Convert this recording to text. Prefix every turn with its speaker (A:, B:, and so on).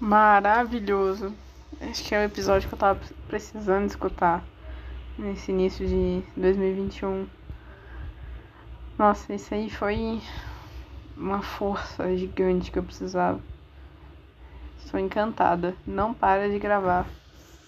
A: maravilhoso. Acho que é o episódio que eu tava precisando escutar nesse início de 2021. Nossa, isso aí foi uma força gigante que eu precisava. Estou encantada. Não para de gravar.